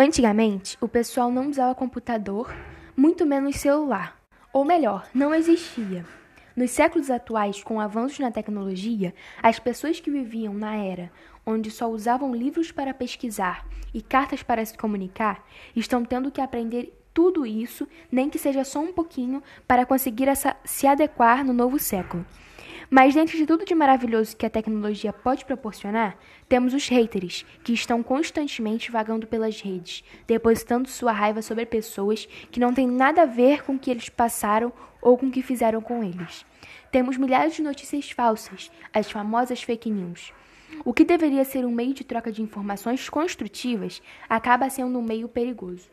Antigamente, o pessoal não usava computador, muito menos celular. Ou melhor, não existia. Nos séculos atuais, com avanços na tecnologia, as pessoas que viviam na era onde só usavam livros para pesquisar e cartas para se comunicar estão tendo que aprender tudo isso, nem que seja só um pouquinho, para conseguir essa, se adequar no novo século. Mas dentro de tudo de maravilhoso que a tecnologia pode proporcionar, temos os haters, que estão constantemente vagando pelas redes, depositando sua raiva sobre pessoas que não têm nada a ver com o que eles passaram ou com o que fizeram com eles. Temos milhares de notícias falsas, as famosas fake news. O que deveria ser um meio de troca de informações construtivas acaba sendo um meio perigoso.